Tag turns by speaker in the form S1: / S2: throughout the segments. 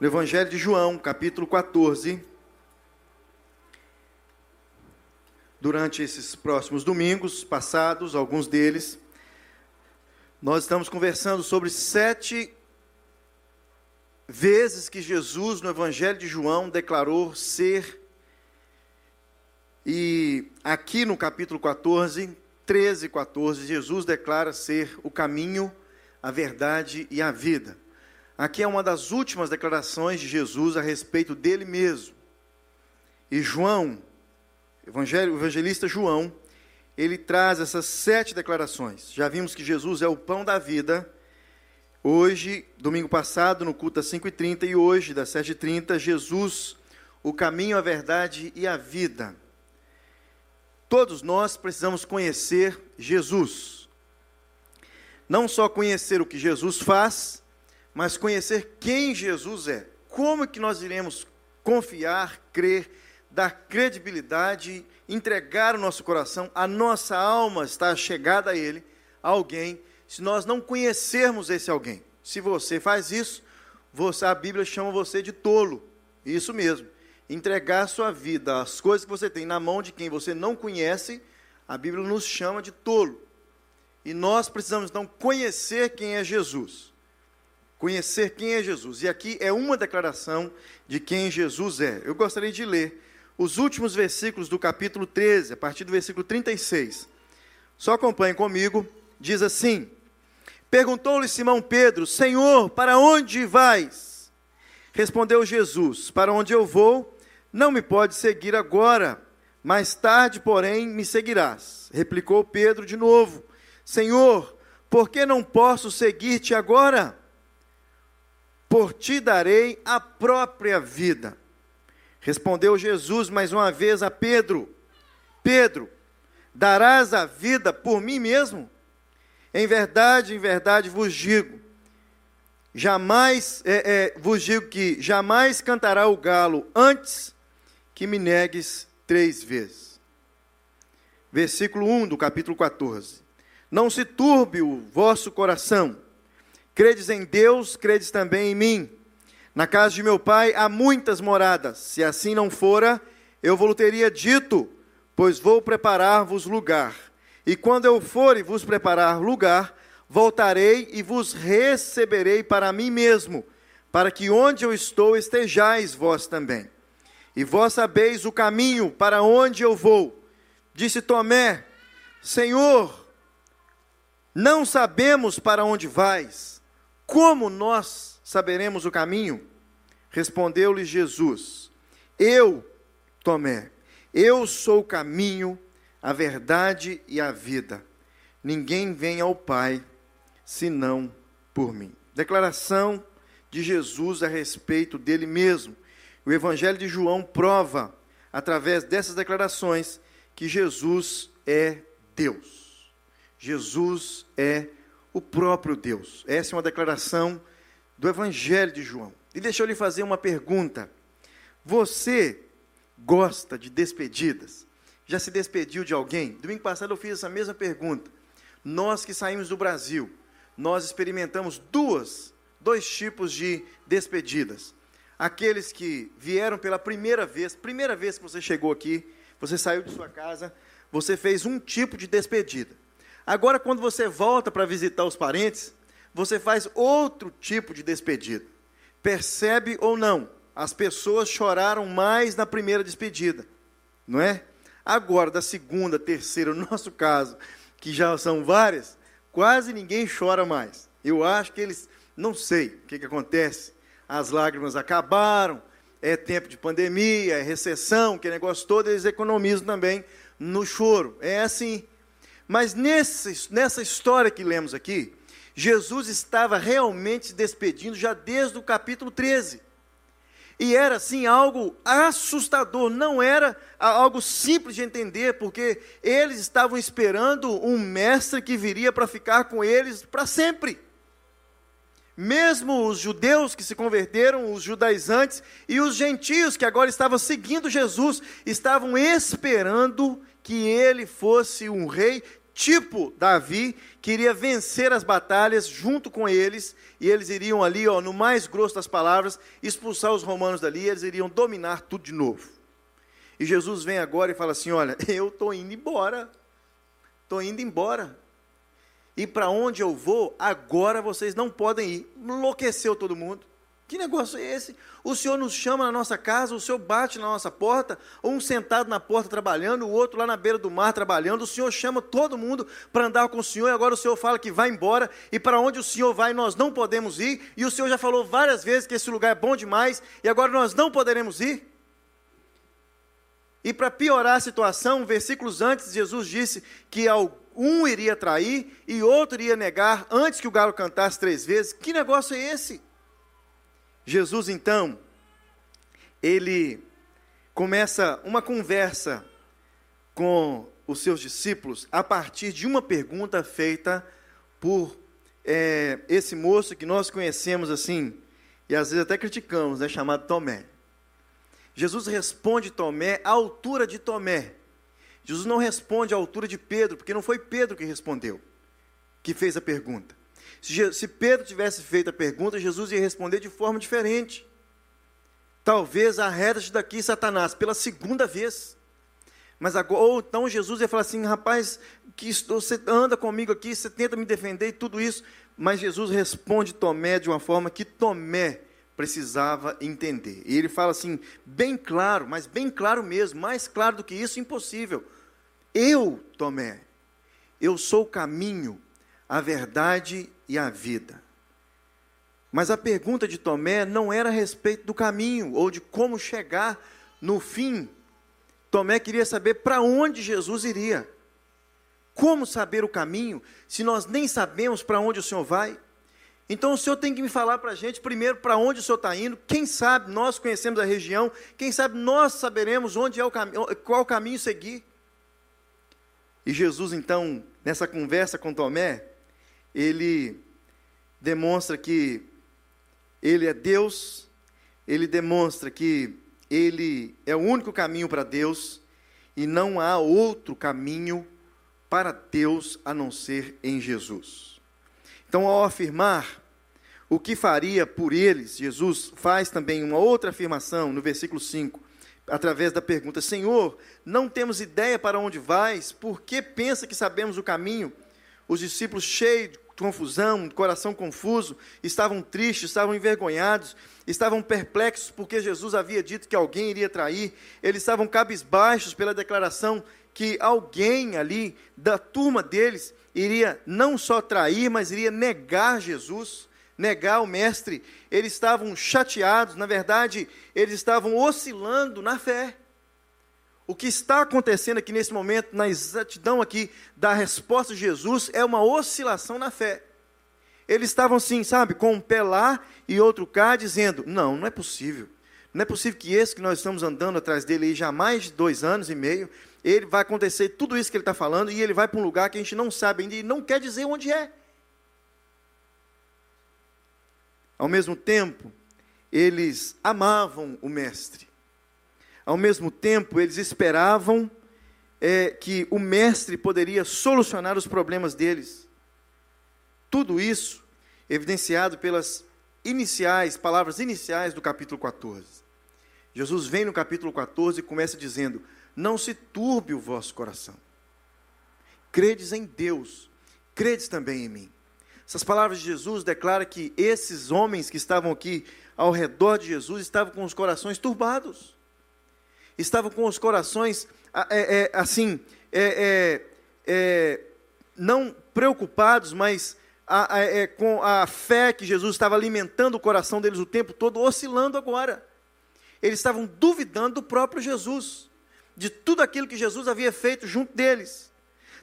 S1: no Evangelho de João, capítulo 14. Durante esses próximos domingos passados, alguns deles, nós estamos conversando sobre sete vezes que Jesus, no Evangelho de João, declarou ser. E aqui no capítulo 14, 13 e 14, Jesus declara ser o caminho, a verdade e a vida. Aqui é uma das últimas declarações de Jesus a respeito dele mesmo. E João, o evangelista João, ele traz essas sete declarações. Já vimos que Jesus é o pão da vida Hoje, domingo passado, no culto das 5h30 e hoje, das 7h30, Jesus, o caminho, a verdade e a vida. Todos nós precisamos conhecer Jesus. Não só conhecer o que Jesus faz, mas conhecer quem Jesus é. Como que nós iremos confiar, crer, dar credibilidade, entregar o nosso coração, a nossa alma está chegada a Ele, a alguém se nós não conhecermos esse alguém. Se você faz isso, você, a Bíblia chama você de tolo. Isso mesmo. Entregar sua vida, as coisas que você tem na mão de quem você não conhece, a Bíblia nos chama de tolo. E nós precisamos então conhecer quem é Jesus. Conhecer quem é Jesus. E aqui é uma declaração de quem Jesus é. Eu gostaria de ler os últimos versículos do capítulo 13, a partir do versículo 36. Só acompanhe comigo. Diz assim: Perguntou-lhe Simão Pedro: Senhor, para onde vais? Respondeu Jesus: Para onde eu vou, não me pode seguir agora, mais tarde, porém, me seguirás. Replicou Pedro de novo: Senhor, por que não posso seguir-te agora? Por ti darei a própria vida. Respondeu Jesus mais uma vez a Pedro: Pedro, darás a vida por mim mesmo? Em verdade, em verdade vos digo, jamais é, é, vos digo que jamais cantará o galo antes que me negues três vezes. Versículo 1 do capítulo 14. Não se turbe o vosso coração. Credes em Deus, credes também em mim. Na casa de meu pai há muitas moradas. Se assim não fora, eu vos teria dito, pois vou preparar-vos lugar. E quando eu for e vos preparar lugar, voltarei e vos receberei para mim mesmo, para que onde eu estou estejais vós também. E vós sabeis o caminho para onde eu vou. Disse Tomé: Senhor, não sabemos para onde vais. Como nós saberemos o caminho? Respondeu-lhe Jesus: Eu, Tomé, eu sou o caminho, a verdade e a vida. Ninguém vem ao Pai senão por mim. Declaração de Jesus a respeito dele mesmo. O Evangelho de João prova, através dessas declarações, que Jesus é Deus. Jesus é o próprio Deus. Essa é uma declaração do Evangelho de João. E deixa eu lhe fazer uma pergunta. Você gosta de despedidas? Já se despediu de alguém? Domingo passado eu fiz essa mesma pergunta. Nós que saímos do Brasil, nós experimentamos duas, dois tipos de despedidas. Aqueles que vieram pela primeira vez, primeira vez que você chegou aqui, você saiu de sua casa, você fez um tipo de despedida. Agora, quando você volta para visitar os parentes, você faz outro tipo de despedida. Percebe ou não? As pessoas choraram mais na primeira despedida, não é? Agora, da segunda, terceira, no nosso caso, que já são várias, quase ninguém chora mais. Eu acho que eles, não sei o que, que acontece, as lágrimas acabaram, é tempo de pandemia, é recessão, que negócio todo, eles economizam também no choro. É assim. Mas nesse, nessa história que lemos aqui, Jesus estava realmente se despedindo já desde o capítulo 13. E era assim algo assustador, não era algo simples de entender, porque eles estavam esperando um mestre que viria para ficar com eles para sempre. Mesmo os judeus que se converteram, os judaizantes e os gentios que agora estavam seguindo Jesus, estavam esperando que ele fosse um rei tipo Davi, que iria vencer as batalhas junto com eles, e eles iriam ali, ó, no mais grosso das palavras, expulsar os romanos dali, e eles iriam dominar tudo de novo. E Jesus vem agora e fala assim: Olha, eu estou indo embora, estou indo embora. E para onde eu vou, agora vocês não podem ir. Enlouqueceu todo mundo. Que negócio é esse? O senhor nos chama na nossa casa, o senhor bate na nossa porta, um sentado na porta trabalhando, o outro lá na beira do mar trabalhando. O senhor chama todo mundo para andar com o senhor e agora o senhor fala que vai embora e para onde o senhor vai nós não podemos ir. E o senhor já falou várias vezes que esse lugar é bom demais e agora nós não poderemos ir. E para piorar a situação, versículos antes, Jesus disse que um iria trair e outro iria negar antes que o galo cantasse três vezes. Que negócio é esse? Jesus, então, ele começa uma conversa com os seus discípulos a partir de uma pergunta feita por é, esse moço que nós conhecemos assim, e às vezes até criticamos, né, chamado Tomé. Jesus responde Tomé à altura de Tomé. Jesus não responde à altura de Pedro, porque não foi Pedro que respondeu, que fez a pergunta. Se Pedro tivesse feito a pergunta, Jesus ia responder de forma diferente. Talvez arreda-te daqui, Satanás, pela segunda vez. Mas agora, ou então Jesus ia falar assim, rapaz, que você anda comigo aqui, você tenta me defender e tudo isso. Mas Jesus responde Tomé de uma forma que Tomé precisava entender. E ele fala assim, bem claro, mas bem claro mesmo, mais claro do que isso, impossível. Eu, Tomé, eu sou o caminho, a verdade e a vida. Mas a pergunta de Tomé não era a respeito do caminho ou de como chegar no fim. Tomé queria saber para onde Jesus iria. Como saber o caminho se nós nem sabemos para onde o Senhor vai? Então o Senhor tem que me falar para a gente primeiro para onde o Senhor está indo. Quem sabe nós conhecemos a região, quem sabe nós saberemos onde é o caminho, qual o caminho seguir. E Jesus então, nessa conversa com Tomé, ele demonstra que ele é Deus, ele demonstra que ele é o único caminho para Deus e não há outro caminho para Deus a não ser em Jesus. Então, ao afirmar o que faria por eles, Jesus faz também uma outra afirmação no versículo 5, através da pergunta: Senhor, não temos ideia para onde vais, por que pensa que sabemos o caminho? Os discípulos, cheios confusão, coração confuso, estavam tristes, estavam envergonhados, estavam perplexos porque Jesus havia dito que alguém iria trair, eles estavam cabisbaixos pela declaração que alguém ali da turma deles iria não só trair, mas iria negar Jesus, negar o Mestre. Eles estavam chateados, na verdade, eles estavam oscilando na fé. O que está acontecendo aqui nesse momento, na exatidão aqui da resposta de Jesus, é uma oscilação na fé. Eles estavam assim, sabe, com um pé lá e outro cá, dizendo: não, não é possível. Não é possível que esse que nós estamos andando atrás dele aí já há mais de dois anos e meio, ele vai acontecer tudo isso que ele está falando e ele vai para um lugar que a gente não sabe ainda e não quer dizer onde é. Ao mesmo tempo, eles amavam o Mestre ao mesmo tempo, eles esperavam é, que o mestre poderia solucionar os problemas deles. Tudo isso evidenciado pelas iniciais, palavras iniciais do capítulo 14. Jesus vem no capítulo 14 e começa dizendo: Não se turbe o vosso coração. Credes em Deus, credes também em mim. Essas palavras de Jesus declaram que esses homens que estavam aqui ao redor de Jesus estavam com os corações turbados estavam com os corações é, é, assim, é, é, é, não preocupados, mas a, a, é, com a fé que Jesus estava alimentando o coração deles o tempo todo, oscilando agora. Eles estavam duvidando do próprio Jesus, de tudo aquilo que Jesus havia feito junto deles.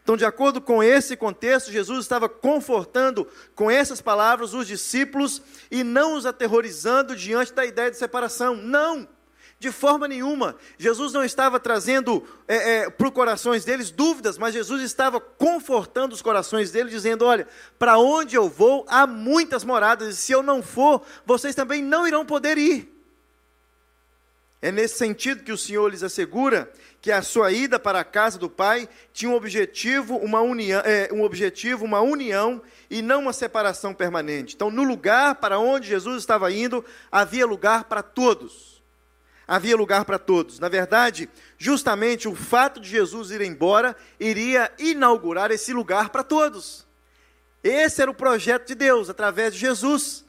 S1: Então, de acordo com esse contexto, Jesus estava confortando com essas palavras os discípulos e não os aterrorizando diante da ideia de separação. Não! De forma nenhuma. Jesus não estava trazendo é, é, para os corações deles dúvidas, mas Jesus estava confortando os corações deles, dizendo: Olha, para onde eu vou há muitas moradas, e se eu não for, vocês também não irão poder ir. É nesse sentido que o Senhor lhes assegura que a sua ida para a casa do Pai tinha um objetivo, uma união, é, um objetivo, uma união e não uma separação permanente. Então, no lugar para onde Jesus estava indo, havia lugar para todos. Havia lugar para todos. Na verdade, justamente o fato de Jesus ir embora iria inaugurar esse lugar para todos. Esse era o projeto de Deus através de Jesus.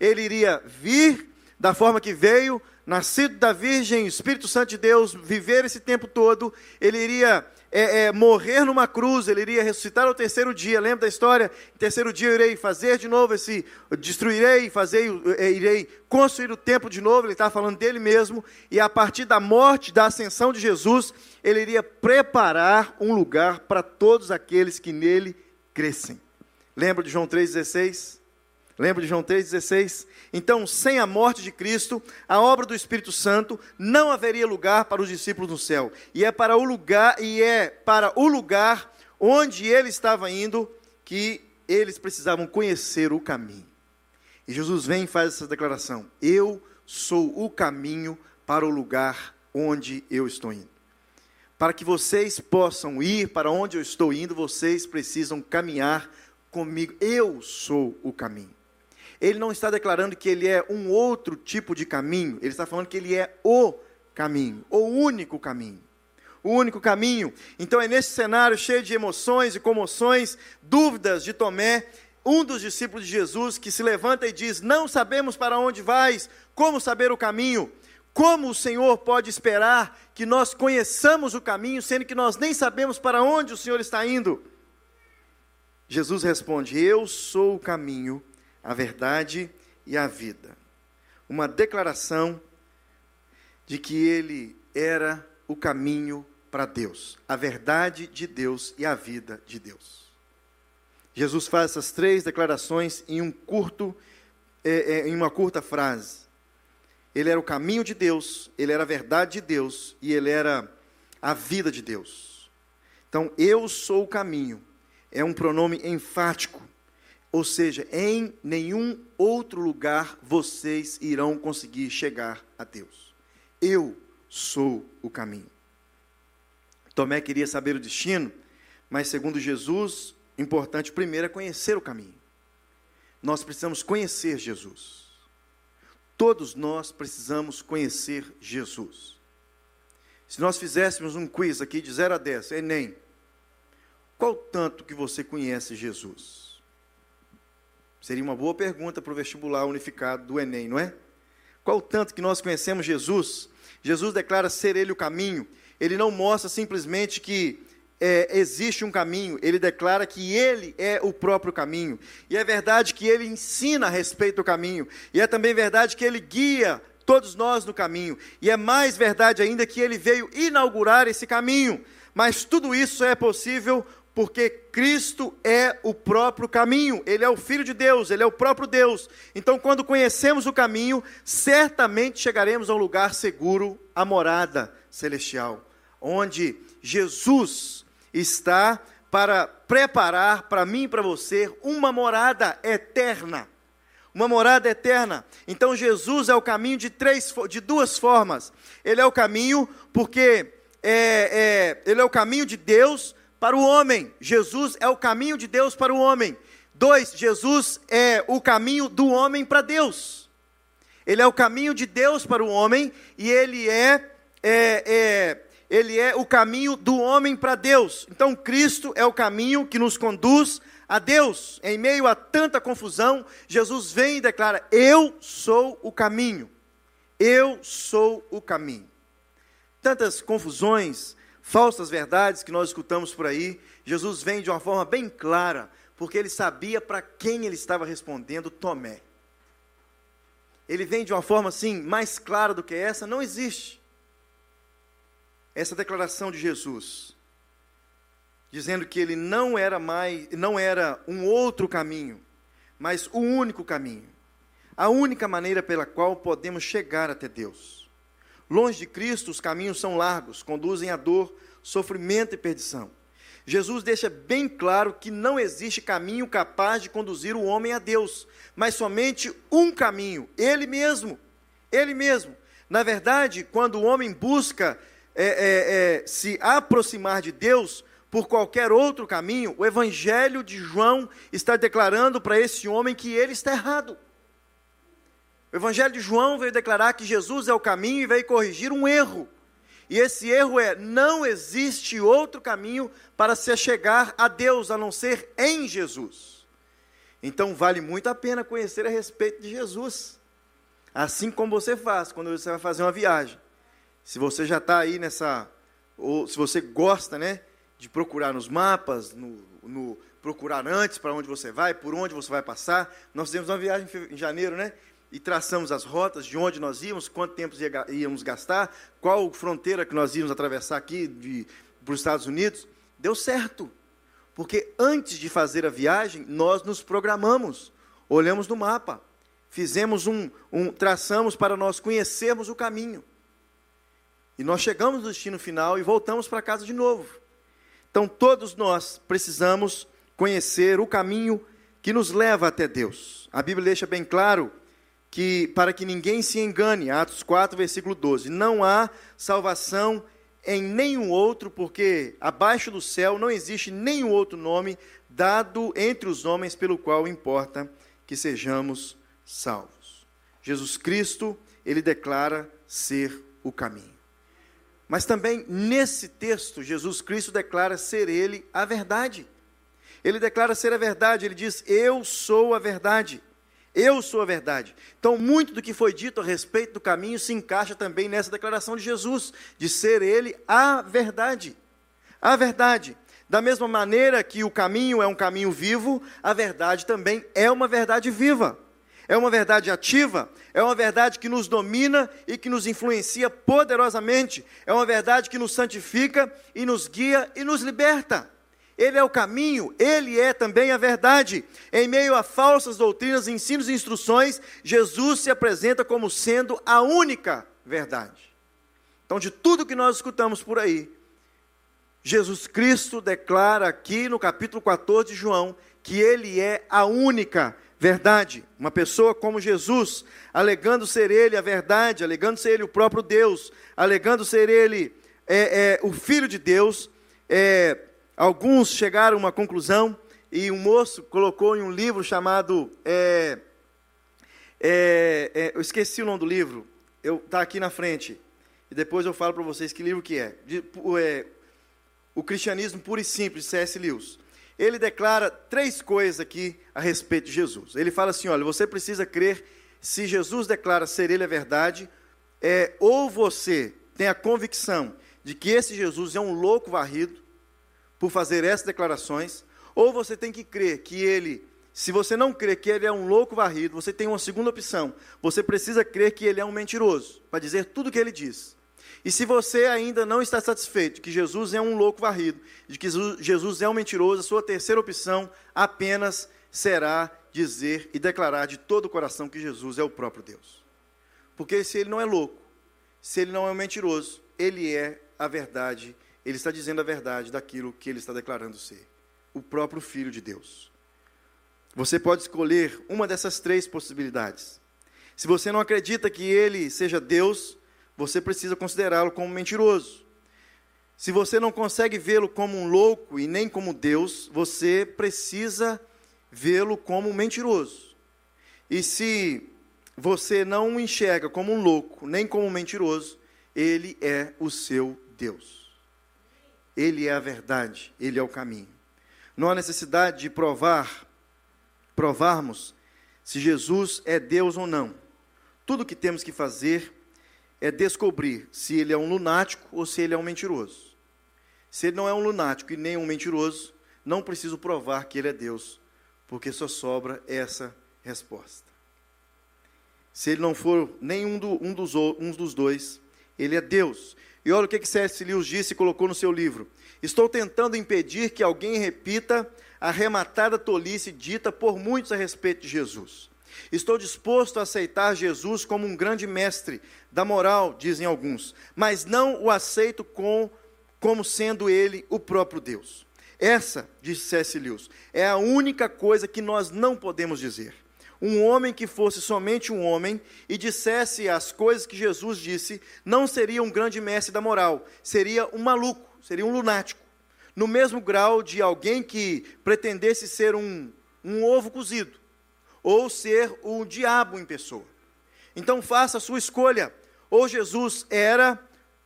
S1: Ele iria vir da forma que veio, nascido da Virgem, Espírito Santo de Deus, viver esse tempo todo, ele iria é, é, morrer numa cruz, ele iria ressuscitar ao terceiro dia. Lembra da história? No terceiro dia eu irei fazer de novo esse, destruirei, fazer, é, irei construir o templo de novo. Ele está falando dele mesmo. E a partir da morte, da ascensão de Jesus, ele iria preparar um lugar para todos aqueles que nele crescem. Lembra de João 3,16? Lembra de João 3,16? Então, sem a morte de Cristo, a obra do Espírito Santo não haveria lugar para os discípulos no céu. E é para o lugar, e é para o lugar onde ele estava indo que eles precisavam conhecer o caminho. E Jesus vem e faz essa declaração: Eu sou o caminho para o lugar onde eu estou indo. Para que vocês possam ir para onde eu estou indo, vocês precisam caminhar comigo. Eu sou o caminho ele não está declarando que ele é um outro tipo de caminho, ele está falando que ele é o caminho, o único caminho. O único caminho. Então é nesse cenário cheio de emoções e comoções, dúvidas de Tomé, um dos discípulos de Jesus, que se levanta e diz: Não sabemos para onde vais, como saber o caminho? Como o Senhor pode esperar que nós conheçamos o caminho, sendo que nós nem sabemos para onde o Senhor está indo? Jesus responde: Eu sou o caminho, a verdade e a vida. Uma declaração de que ele era o caminho para Deus, a verdade de Deus e a vida de Deus. Jesus faz essas três declarações em um curto, é, é, em uma curta frase. Ele era o caminho de Deus, ele era a verdade de Deus e ele era a vida de Deus. Então, eu sou o caminho. É um pronome enfático ou seja, em nenhum outro lugar vocês irão conseguir chegar a Deus. Eu sou o caminho. Tomé queria saber o destino, mas segundo Jesus, importante primeiro é conhecer o caminho. Nós precisamos conhecer Jesus. Todos nós precisamos conhecer Jesus. Se nós fizéssemos um quiz aqui de 0 a 10, Enem, qual tanto que você conhece Jesus? Seria uma boa pergunta para o vestibular unificado do Enem, não é? Qual o tanto que nós conhecemos Jesus? Jesus declara ser Ele o caminho. Ele não mostra simplesmente que é, existe um caminho, ele declara que ele é o próprio caminho. E é verdade que ele ensina a respeito do caminho. E é também verdade que ele guia todos nós no caminho. E é mais verdade ainda que ele veio inaugurar esse caminho. Mas tudo isso é possível porque Cristo é o próprio caminho, Ele é o Filho de Deus, Ele é o próprio Deus. Então, quando conhecemos o caminho, certamente chegaremos a um lugar seguro, a morada celestial, onde Jesus está para preparar para mim e para você uma morada eterna. Uma morada eterna. Então Jesus é o caminho de três, de duas formas. Ele é o caminho porque é, é, ele é o caminho de Deus para o homem. Jesus é o caminho de Deus para o homem. Dois, Jesus é o caminho do homem para Deus. Ele é o caminho de Deus para o homem e ele é, é, é ele é o caminho do homem para Deus. Então Cristo é o caminho que nos conduz a Deus. Em meio a tanta confusão, Jesus vem e declara: Eu sou o caminho. Eu sou o caminho. Tantas confusões, falsas verdades que nós escutamos por aí, Jesus vem de uma forma bem clara, porque ele sabia para quem ele estava respondendo, Tomé. Ele vem de uma forma assim, mais clara do que essa, não existe. Essa declaração de Jesus, dizendo que ele não era mais, não era um outro caminho, mas o único caminho, a única maneira pela qual podemos chegar até Deus. Longe de Cristo, os caminhos são largos, conduzem a dor, sofrimento e perdição. Jesus deixa bem claro que não existe caminho capaz de conduzir o homem a Deus, mas somente um caminho, ele mesmo. Ele mesmo. Na verdade, quando o homem busca é, é, é, se aproximar de Deus por qualquer outro caminho, o Evangelho de João está declarando para esse homem que ele está errado. O Evangelho de João veio declarar que Jesus é o caminho e veio corrigir um erro. E esse erro é: não existe outro caminho para se chegar a Deus a não ser em Jesus. Então vale muito a pena conhecer a respeito de Jesus. Assim como você faz quando você vai fazer uma viagem. Se você já está aí nessa, ou se você gosta, né, de procurar nos mapas, no, no procurar antes para onde você vai, por onde você vai passar. Nós fizemos uma viagem em janeiro, né? E traçamos as rotas de onde nós íamos, quanto tempo íamos gastar, qual fronteira que nós íamos atravessar aqui para os Estados Unidos. Deu certo, porque antes de fazer a viagem, nós nos programamos, olhamos no mapa, fizemos um, um traçamos para nós conhecermos o caminho. E nós chegamos no destino final e voltamos para casa de novo. Então, todos nós precisamos conhecer o caminho que nos leva até Deus. A Bíblia deixa bem claro que, para que ninguém se engane, Atos 4, versículo 12: não há salvação em nenhum outro, porque abaixo do céu não existe nenhum outro nome dado entre os homens pelo qual importa que sejamos salvos. Jesus Cristo, ele declara ser o caminho. Mas também nesse texto, Jesus Cristo declara ser Ele a verdade. Ele declara ser a verdade, ele diz: Eu sou a verdade. Eu sou a verdade. Então, muito do que foi dito a respeito do caminho se encaixa também nessa declaração de Jesus, de ser Ele a verdade. A verdade. Da mesma maneira que o caminho é um caminho vivo, a verdade também é uma verdade viva. É uma verdade ativa, é uma verdade que nos domina e que nos influencia poderosamente, é uma verdade que nos santifica e nos guia e nos liberta. Ele é o caminho, ele é também a verdade. Em meio a falsas doutrinas, ensinos e instruções, Jesus se apresenta como sendo a única verdade. Então, de tudo que nós escutamos por aí, Jesus Cristo declara aqui no capítulo 14 de João que ele é a única verdade. Uma pessoa como Jesus, alegando ser ele a verdade, alegando ser ele o próprio Deus, alegando ser ele é, é, o Filho de Deus, é, alguns chegaram a uma conclusão e um moço colocou em um livro chamado. É, é, é, eu esqueci o nome do livro, está aqui na frente. E depois eu falo para vocês que livro que é. De, o Cristianismo Puro e Simples, C.S. Lewis ele declara três coisas aqui a respeito de Jesus. Ele fala assim: olha, você precisa crer, se Jesus declara ser ele a verdade, é, ou você tem a convicção de que esse Jesus é um louco varrido por fazer essas declarações, ou você tem que crer que ele, se você não crer que ele é um louco varrido, você tem uma segunda opção. Você precisa crer que ele é um mentiroso, para dizer tudo o que ele diz. E se você ainda não está satisfeito que Jesus é um louco varrido, de que Jesus é um mentiroso, a sua terceira opção apenas será dizer e declarar de todo o coração que Jesus é o próprio Deus. Porque se ele não é louco, se ele não é um mentiroso, ele é a verdade, ele está dizendo a verdade daquilo que ele está declarando ser o próprio Filho de Deus. Você pode escolher uma dessas três possibilidades. Se você não acredita que ele seja Deus, você precisa considerá-lo como mentiroso. Se você não consegue vê-lo como um louco e nem como Deus, você precisa vê-lo como um mentiroso. E se você não o enxerga como um louco, nem como um mentiroso, ele é o seu Deus. Ele é a verdade, ele é o caminho. Não há necessidade de provar, provarmos se Jesus é Deus ou não. Tudo o que temos que fazer é descobrir se ele é um lunático ou se ele é um mentiroso. Se ele não é um lunático e nem um mentiroso, não preciso provar que ele é Deus, porque só sobra essa resposta. Se ele não for nenhum do, um, dos, um dos dois, ele é Deus. E olha o que, que C.S. Lewis disse e colocou no seu livro. Estou tentando impedir que alguém repita a arrematada tolice dita por muitos a respeito de Jesus. Estou disposto a aceitar Jesus como um grande mestre da moral, dizem alguns, mas não o aceito com, como sendo ele o próprio Deus. Essa, disse C.S. Lewis, é a única coisa que nós não podemos dizer. Um homem que fosse somente um homem e dissesse as coisas que Jesus disse, não seria um grande mestre da moral, seria um maluco, seria um lunático. No mesmo grau de alguém que pretendesse ser um, um ovo cozido, ou ser o diabo em pessoa. Então faça a sua escolha. Ou Jesus era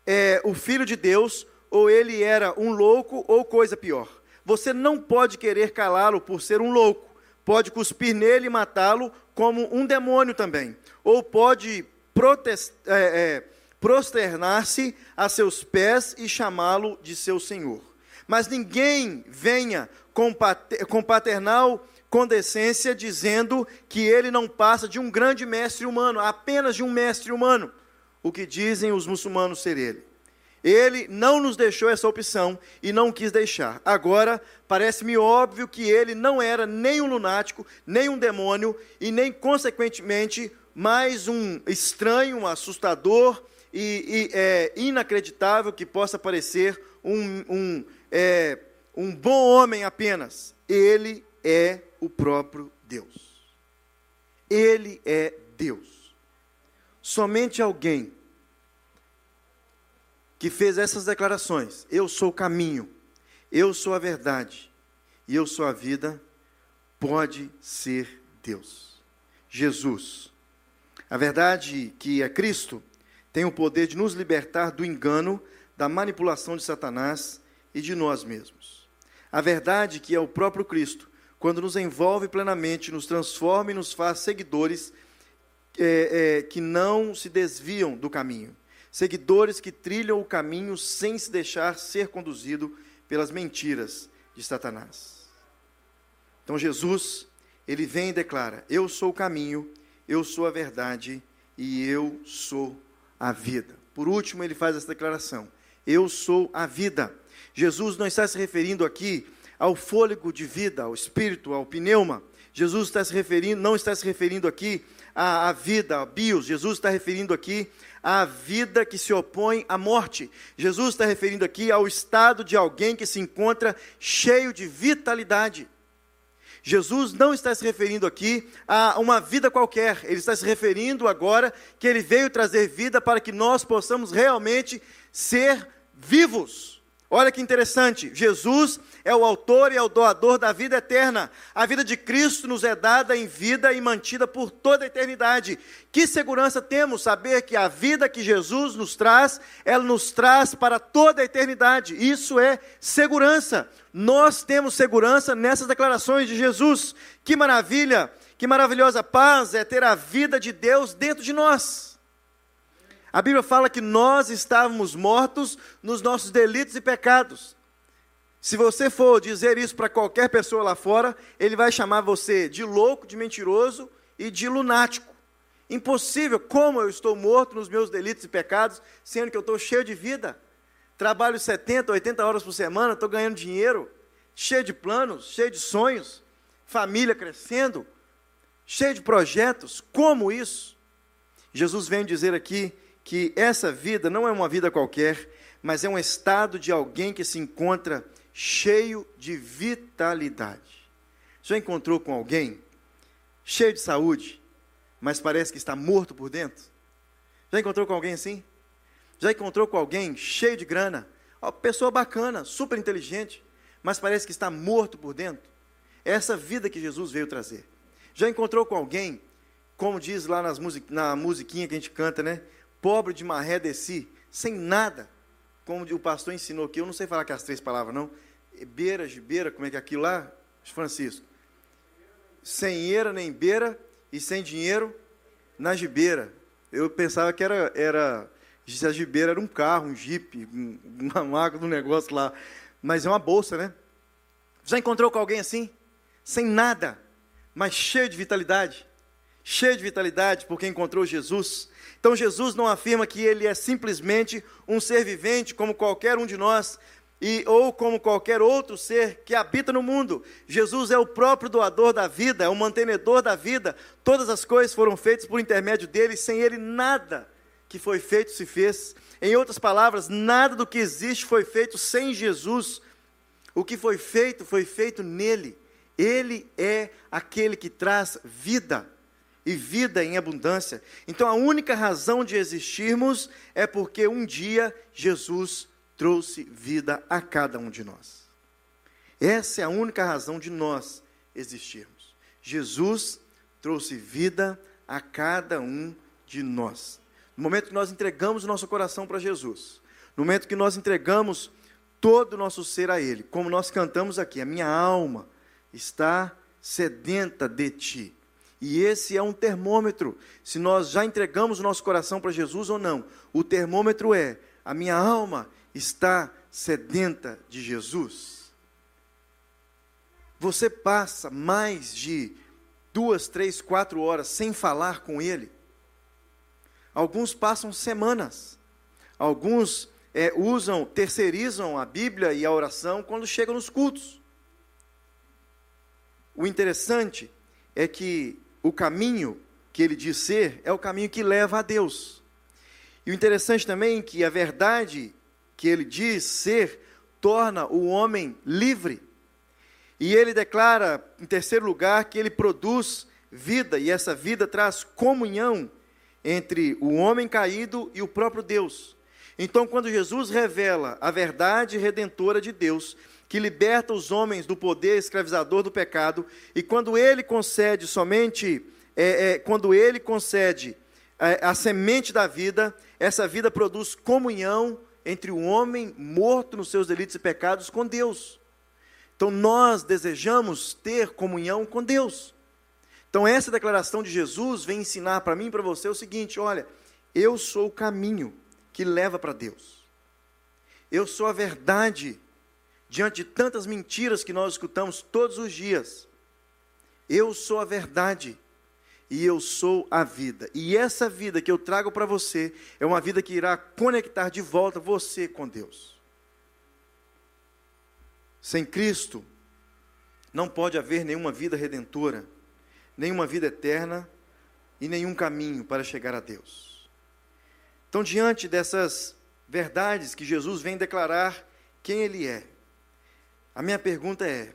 S1: é, o Filho de Deus, ou ele era um louco, ou coisa pior. Você não pode querer calá-lo por ser um louco. Pode cuspir nele e matá-lo como um demônio também. Ou pode é, é, prosternar-se a seus pés e chamá-lo de seu Senhor. Mas ninguém venha com, paternal condescência dizendo que ele não passa de um grande mestre humano, apenas de um mestre humano, o que dizem os muçulmanos ser ele. Ele não nos deixou essa opção e não quis deixar. Agora, parece-me óbvio que ele não era nem um lunático, nem um demônio e nem, consequentemente, mais um estranho, um assustador e, e é, inacreditável que possa parecer um, um, é, um bom homem apenas. Ele é o próprio Deus. Ele é Deus. Somente alguém que fez essas declarações: Eu sou o caminho, eu sou a verdade e eu sou a vida, pode ser Deus. Jesus. A verdade que é Cristo tem o poder de nos libertar do engano, da manipulação de Satanás e de nós mesmos. A verdade que é o próprio Cristo quando nos envolve plenamente, nos transforma e nos faz seguidores é, é, que não se desviam do caminho. Seguidores que trilham o caminho sem se deixar ser conduzido pelas mentiras de Satanás. Então Jesus, ele vem e declara: Eu sou o caminho, eu sou a verdade e eu sou a vida. Por último, ele faz essa declaração: Eu sou a vida. Jesus não está se referindo aqui ao fôlego de vida, ao espírito, ao pneuma. Jesus está se referindo, não está se referindo aqui à, à vida, a bios. Jesus está referindo aqui à vida que se opõe à morte. Jesus está referindo aqui ao estado de alguém que se encontra cheio de vitalidade. Jesus não está se referindo aqui a uma vida qualquer, ele está se referindo agora que ele veio trazer vida para que nós possamos realmente ser vivos. Olha que interessante, Jesus é o autor e é o doador da vida eterna. A vida de Cristo nos é dada em vida e mantida por toda a eternidade. Que segurança temos saber que a vida que Jesus nos traz, ela nos traz para toda a eternidade. Isso é segurança. Nós temos segurança nessas declarações de Jesus. Que maravilha, que maravilhosa paz é ter a vida de Deus dentro de nós. A Bíblia fala que nós estávamos mortos nos nossos delitos e pecados. Se você for dizer isso para qualquer pessoa lá fora, ele vai chamar você de louco, de mentiroso e de lunático. Impossível, como eu estou morto nos meus delitos e pecados, sendo que eu estou cheio de vida. Trabalho 70, 80 horas por semana, estou ganhando dinheiro, cheio de planos, cheio de sonhos, família crescendo, cheio de projetos. Como isso? Jesus vem dizer aqui que essa vida não é uma vida qualquer, mas é um estado de alguém que se encontra cheio de vitalidade. Já encontrou com alguém cheio de saúde, mas parece que está morto por dentro? Já encontrou com alguém assim? Já encontrou com alguém cheio de grana? Uma pessoa bacana, super inteligente, mas parece que está morto por dentro? É essa vida que Jesus veio trazer. Já encontrou com alguém, como diz lá nas music, na musiquinha que a gente canta, né? Pobre de maré de si, sem nada, como o pastor ensinou aqui, eu não sei falar que as três palavras não, beira, beira, como é que é aquilo lá, Francisco? Sem eira nem beira e sem dinheiro na gibeira. Eu pensava que era, era a gibeira era um carro, um jipe, uma marca do negócio lá, mas é uma bolsa, né? Já encontrou com alguém assim? Sem nada, mas cheio de vitalidade? Cheio de vitalidade porque encontrou Jesus, então Jesus não afirma que ele é simplesmente um ser vivente como qualquer um de nós, e, ou como qualquer outro ser que habita no mundo. Jesus é o próprio doador da vida, é o mantenedor da vida. Todas as coisas foram feitas por intermédio dele, sem ele nada que foi feito se fez. Em outras palavras, nada do que existe foi feito sem Jesus. O que foi feito foi feito nele. Ele é aquele que traz vida. E vida em abundância. Então a única razão de existirmos é porque um dia Jesus trouxe vida a cada um de nós. Essa é a única razão de nós existirmos. Jesus trouxe vida a cada um de nós. No momento que nós entregamos o nosso coração para Jesus, no momento que nós entregamos todo o nosso ser a Ele, como nós cantamos aqui, a minha alma está sedenta de Ti. E esse é um termômetro, se nós já entregamos o nosso coração para Jesus ou não. O termômetro é: a minha alma está sedenta de Jesus. Você passa mais de duas, três, quatro horas sem falar com Ele. Alguns passam semanas. Alguns é, usam, terceirizam a Bíblia e a oração quando chegam nos cultos. O interessante é que o caminho que ele diz ser é o caminho que leva a Deus. E o interessante também é que a verdade que ele diz ser torna o homem livre. E ele declara, em terceiro lugar, que ele produz vida, e essa vida traz comunhão entre o homem caído e o próprio Deus. Então, quando Jesus revela a verdade redentora de Deus, que liberta os homens do poder escravizador do pecado, e quando ele concede somente, é, é, quando ele concede é, a semente da vida, essa vida produz comunhão entre o homem morto nos seus delitos e pecados com Deus. Então nós desejamos ter comunhão com Deus. Então essa declaração de Jesus vem ensinar para mim e para você o seguinte: olha, eu sou o caminho que leva para Deus. Eu sou a verdade diante de tantas mentiras que nós escutamos todos os dias. Eu sou a verdade e eu sou a vida. E essa vida que eu trago para você é uma vida que irá conectar de volta você com Deus. Sem Cristo, não pode haver nenhuma vida redentora, nenhuma vida eterna e nenhum caminho para chegar a Deus. Então, diante dessas verdades que Jesus vem declarar quem Ele é, a minha pergunta é: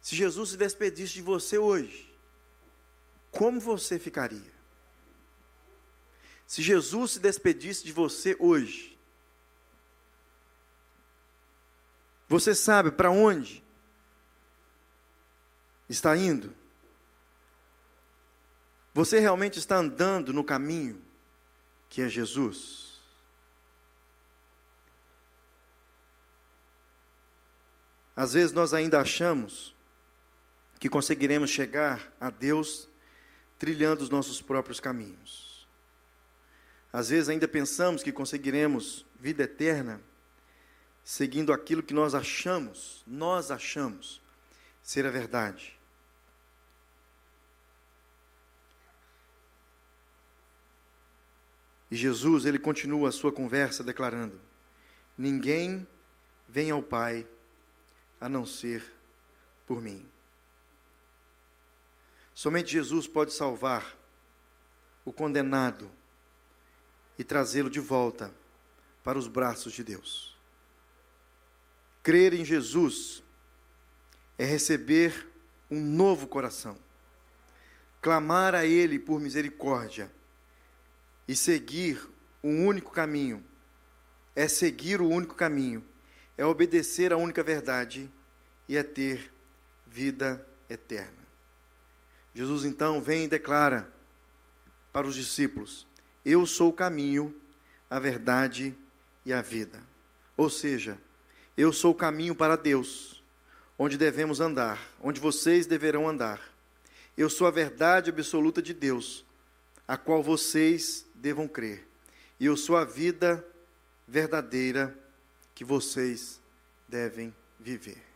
S1: se Jesus se despedisse de você hoje, como você ficaria? Se Jesus se despedisse de você hoje, você sabe para onde está indo? Você realmente está andando no caminho que é Jesus? Às vezes nós ainda achamos que conseguiremos chegar a Deus trilhando os nossos próprios caminhos. Às vezes ainda pensamos que conseguiremos vida eterna seguindo aquilo que nós achamos, nós achamos ser a verdade. E Jesus, ele continua a sua conversa declarando: Ninguém vem ao Pai a não ser por mim. Somente Jesus pode salvar o condenado e trazê-lo de volta para os braços de Deus. Crer em Jesus é receber um novo coração, clamar a Ele por misericórdia e seguir um único caminho. É seguir o único caminho é obedecer à única verdade e é ter vida eterna. Jesus então vem e declara para os discípulos: Eu sou o caminho, a verdade e a vida. Ou seja, eu sou o caminho para Deus, onde devemos andar, onde vocês deverão andar. Eu sou a verdade absoluta de Deus, a qual vocês devam crer. E eu sou a vida verdadeira que vocês devem viver.